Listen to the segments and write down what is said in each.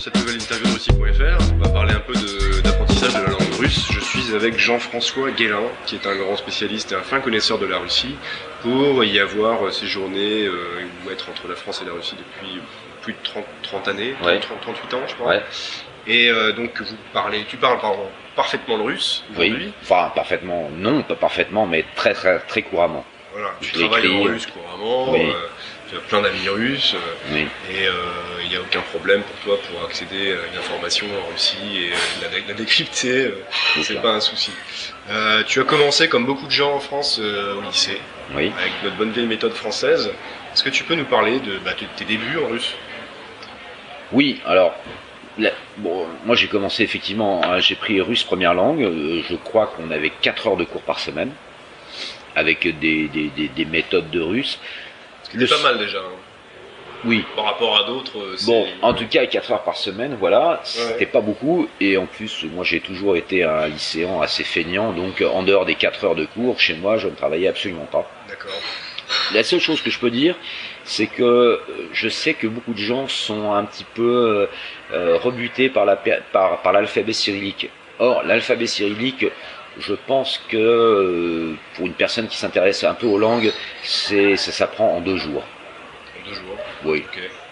pour cette nouvelle interview de Russie.fr. On va parler un peu d'apprentissage de, la langue russe. Je suis avec Jean-François Guélin, qui est un grand spécialiste et un fin connaisseur de la Russie, pour y avoir euh, séjourné euh, ou être entre la France et la Russie depuis plus de 30, 30 années, Ouais. 30, 38 ans je crois. Ouais. Et euh, donc vous parlez, tu parles pardon, parfaitement le russe. Oui, enfin parfaitement, non, pas parfaitement, mais très très très couramment. Voilà, tu travailles en russe couramment, Oui. euh, tu as plein d'amis russes. Oui. Et n'y a aucun problème pour toi pour accéder à une information en Russie et euh, la, la décrypter, euh, c'est pas un souci. Euh, tu as commencé, comme beaucoup de gens en France, euh, au lycée, Oui. avec notre bonne vieille méthode française. Est-ce que tu peux nous parler de, bah, de tes débuts en russe? Oui, alors, la- bon, moi j'ai commencé effectivement, hein, j'ai pris russe première langue, euh, je crois qu'on avait 4 heures de cours par semaine, avec des, des, des, des méthodes de russe. C'est pas mal déjà, hein. Oui, par rapport à d'autres. euh, c'est- Bon, en tout cas, 4 heures par semaine, voilà, c'était pas beaucoup. Et en plus, moi j'ai toujours été un lycéen assez feignant, donc en dehors des 4 heures de cours, chez moi, je ne travaillais absolument pas. D'accord. La seule chose que je peux dire, c'est que euh, je sais que beaucoup de gens sont un petit peu euh, rebutés par la per- par, par l'alphabet cyrillique. Or, l'alphabet cyrillique, je pense que euh, pour une personne qui s'intéresse un peu aux langues, ça s'apprend en deux jours. Oui.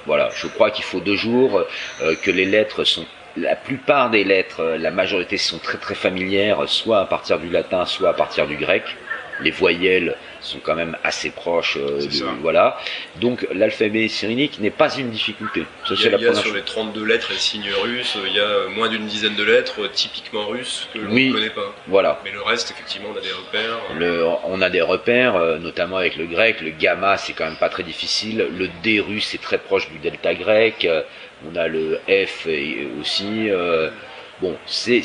Voilà, je crois qu'il faut deux jours, euh, que les lettres sont, la plupart des lettres, euh, la majorité sont très très familières, soit à partir du latin, soit à partir du grec. Les voyelles sont quand même assez proches, euh, de- voilà. Donc l'alphabet cyrillique n'est pas une difficulté. Ça, Il y a, la il y a sur chose. les 32 lettres et signes russes, il y a moins d'une dizaine de lettres euh, typiquement russes que l'on Oui. ne connaît pas. Voilà. Mais le reste, effectivement, on a des repères. Le, on a des repères, euh, notamment avec le grec. Le gamma, c'est quand même pas très difficile. Le D russe est très proche du delta grec. On a le F aussi. euh, bon, c'est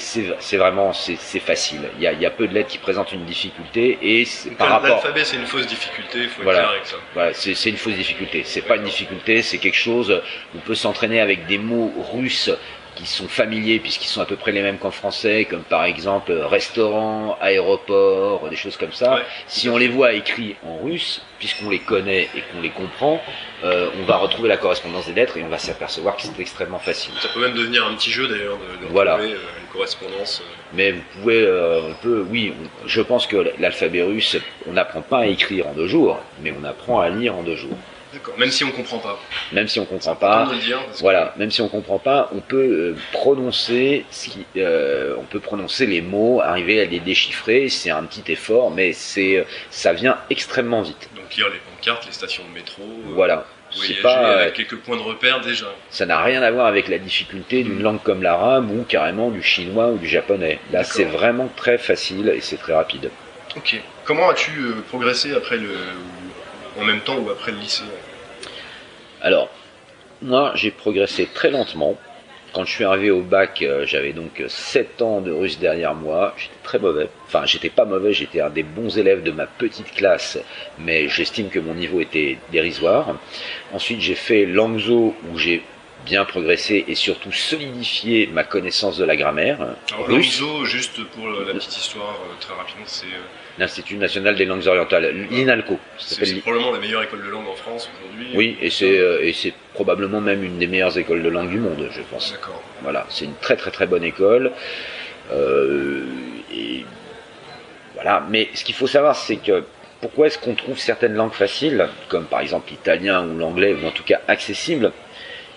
vraiment c'est facile. Il y a, il y a peu de lettres qui présentent une difficulté et par rapport. L'alphabet, c'est une fausse difficulté, il faut être Voilà. clair avec ça. Voilà, c'est c'est une fausse difficulté. C'est pas une difficulté, c'est quelque chose. On peut s'entraîner avec des mots russes qui sont familiers puisqu'ils sont à peu près les mêmes qu'en français, comme par exemple restaurant, aéroport, des choses comme ça. Ouais. Si on les voit écrits en russe, puisqu'on les connaît et qu'on les comprend, euh, on va retrouver la correspondance des lettres et on va s'apercevoir que c'est extrêmement facile. Ça peut même devenir un petit jeu d'ailleurs de, de Voilà. retrouver euh, une correspondance. euh. Mais vous pouvez, euh, on peut, oui, je pense que l'alphabet russe, on n'apprend pas à écrire en deux jours, mais on apprend à lire en deux jours. D'accord. Même si on comprend pas. Même si on comprend Pas pas, de le dire. parce que- Voilà, même si on comprend pas, on peut euh, prononcer, ce qui, euh, on peut prononcer les mots, arriver à les déchiffrer. C'est un petit effort, mais c'est, euh, ça vient extrêmement vite. Donc lire les pancartes, les stations de métro. euh, Voilà, voyager c'est pas, euh, avec quelques points de repère déjà. ça n'a rien à voir avec la difficulté d'une langue comme l'arabe ou carrément du chinois ou du japonais. Là, c'est vraiment très facile et c'est très rapide. Ok. Comment as-tu euh, progressé après le, en même temps ou après le lycée Alors, moi, j'ai progressé très lentement. Quand je suis arrivé au bac, euh, j'avais donc 7 ans de russe derrière moi. J'étais très mauvais. Enfin, j'étais pas mauvais, j'étais un des bons élèves de ma petite classe, mais j'estime que mon niveau était dérisoire. Ensuite, j'ai fait Langzo, où j'ai bien progressé et surtout solidifié ma connaissance de la grammaire Alors russe. Juste pour la petite histoire euh, très rapidement, c'est euh, l'Institut national des langues orientales, l'INALCO. ça c'est probablement la meilleure école de langue en France aujourd'hui. Oui, et c'est euh, et c'est probablement même une des meilleures écoles de langue du monde, je pense. D'accord. Voilà, c'est une très très très bonne école. Euh, et voilà, mais ce qu'il faut savoir, c'est que pourquoi est-ce qu'on trouve certaines langues faciles, comme par exemple l'italien ou l'anglais, ou en tout cas accessibles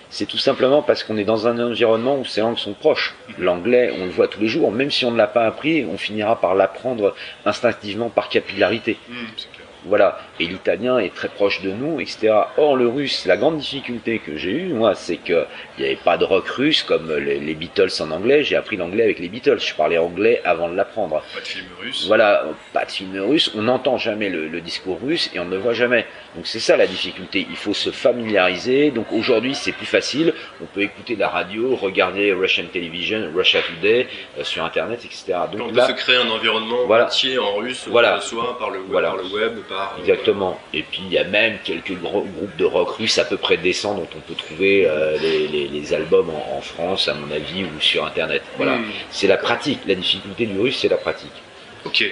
C'est tout simplement parce qu'on est dans un environnement où ces langues sont proches. L'anglais, on le voit tous les jours, même si on ne l'a pas appris, on finira par l'apprendre instinctivement par capillarité. Hmm, c'est clair. Voilà. Et l'italien est très proche de nous, etc. Or, le russe, la grande difficulté que j'ai eue, moi, c'est qu'il n'y avait pas de rock russe comme les, les Beatles en anglais. J'ai appris l'anglais avec les Beatles. Je parlais anglais avant de l'apprendre. Pas de film russe. Voilà, pas de film russe, on n'entend jamais le, le discours russe et on ne le voit jamais. Donc c'est ça la difficulté, il faut se familiariser. Donc aujourd'hui c'est plus facile, on peut écouter la radio, regarder Russian Television, Russia Today euh, sur Internet, etc. on Donc peut là, se créer un environnement Voilà. entier en russe, Voilà. soit par le web, Voilà. par, le web, par Exactement. Et puis il y a même quelques gros groupes de rock russe à peu près décents dont on peut trouver euh, les, les- les albums en, en France, à mon avis, ou sur Internet. Voilà. C'est la pratique. La difficulté du russe, c'est la pratique. Ok.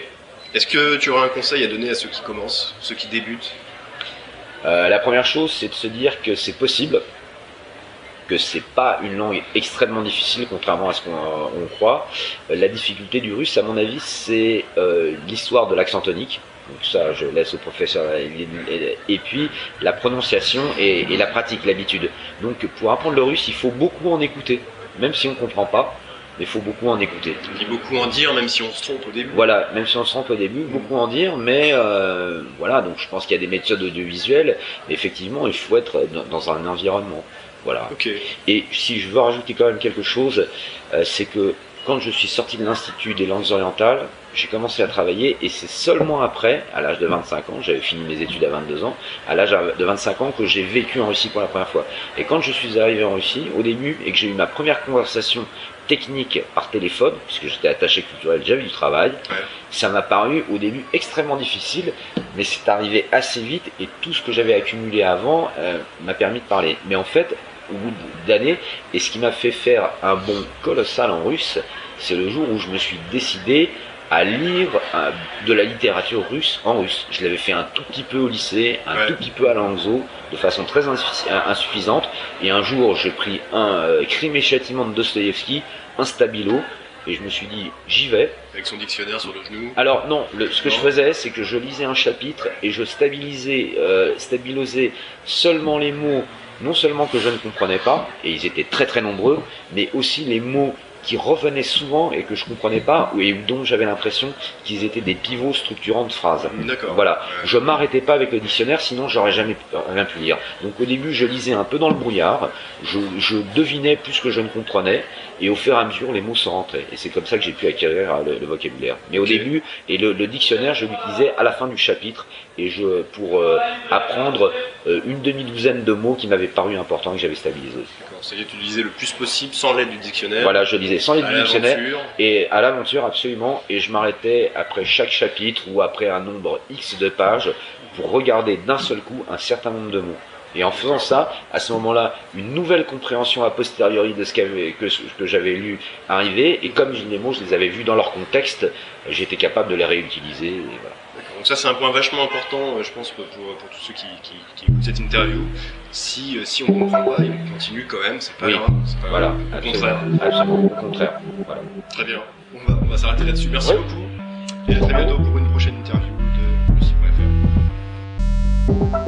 Est-ce que tu aurais un conseil à donner à ceux qui commencent, ceux qui débutent? Euh, la première chose, c'est de se dire que c'est possible. Que c'est pas une langue extrêmement difficile, contrairement à ce qu'on on croit. La difficulté du russe, à mon avis, c'est l'histoire de l'accent tonique. Donc ça, je laisse au professeur. Et puis la prononciation et, et la pratique, l'habitude. Donc pour apprendre le russe, il faut beaucoup en écouter, même si on comprend pas il faut beaucoup en écouter. Il beaucoup en dire, même si on se trompe au début. Voilà, même si on se trompe au début, beaucoup en dire, mais euh, voilà, donc je pense qu'il y a des méthodes audiovisuelles, mais effectivement, il faut être dans, un environnement. Voilà. Et si je veux rajouter quand même quelque chose, euh, c'est que quand je suis sorti de l'Institut des langues orientales, j'ai commencé à travailler et c'est seulement après, à l'âge de 25 ans, j'avais fini mes études à 22 ans, à l'âge de 25 ans que j'ai vécu en Russie pour la première fois. Et quand je suis arrivé en Russie, au début, et que j'ai eu ma première conversation technique par téléphone, puisque j'étais attaché culturel, j'avais du travail, ça m'a paru au début extrêmement difficile, mais c'est arrivé assez vite et tout ce que j'avais accumulé avant euh, m'a permis de parler. Mais en fait, au bout d'années. Et ce qui m'a fait faire un bond colossal en russe, c'est le jour où je me suis décidé à lire euh, de la littérature russe en russe. Je l'avais fait un tout petit peu au lycée, un tout petit peu à Langzo, de façon très insuffisante. Et un jour, j'ai pris un euh, Crime et châtiment de Dostoïevski, un stabilo, et je me suis dit, j'y vais. Avec son dictionnaire sur le genou Alors non, ce que je faisais, c'est que je lisais un chapitre et je stabilisais, euh, stabilisais seulement les mots non seulement que je ne comprenais pas, et ils étaient très très nombreux, mais aussi les mots qui revenaient souvent et que je comprenais pas et dont j'avais l'impression qu'ils étaient des pivots structurants de phrases. D'accord. Voilà. Je m'arrêtais pas avec le dictionnaire, sinon j'aurais jamais rien pu lire. Donc au début, je lisais un peu dans le brouillard, je, je devinais plus que je ne comprenais, et au fur et à mesure, les mots sont rentrés. Et c'est comme ça que j'ai pu acquérir le, vocabulaire. Mais au début, et le, dictionnaire, je l'utilisais à la fin du chapitre, et je pour euh, apprendre euh, une demi-douzaine de mots qui m'avaient paru importants et que j'avais stabilisés. D'accord. C'est-à-dire tu lisais le plus possible sans l'aide du dictionnaire. Voilà, je lisais sans l'aide du dictionnaire et à l'aventure absolument. Et je m'arrêtais après chaque chapitre ou après un nombre X de pages pour regarder d'un seul coup un certain nombre de mots. Et en faisant ça, à ce moment-là, une nouvelle compréhension a posteriori de ce que, que j'avais lu arriver. Et comme les mots, je les avais vus dans leur contexte, j'étais capable de les réutiliser. Et voilà. Donc ça, c'est un point vachement important, euh, je pense, pour, pour tous ceux qui, qui, écoutent cette interview. Si, euh, si on comprend pas, il continue quand même, c'est pas grave. Pas voilà, Au contraire. Absolument, au contraire. Voilà. Très bien. On va, on va s'arrêter là-dessus. Merci beaucoup. Et à très bientôt pour une prochaine interview de Lucie.fr.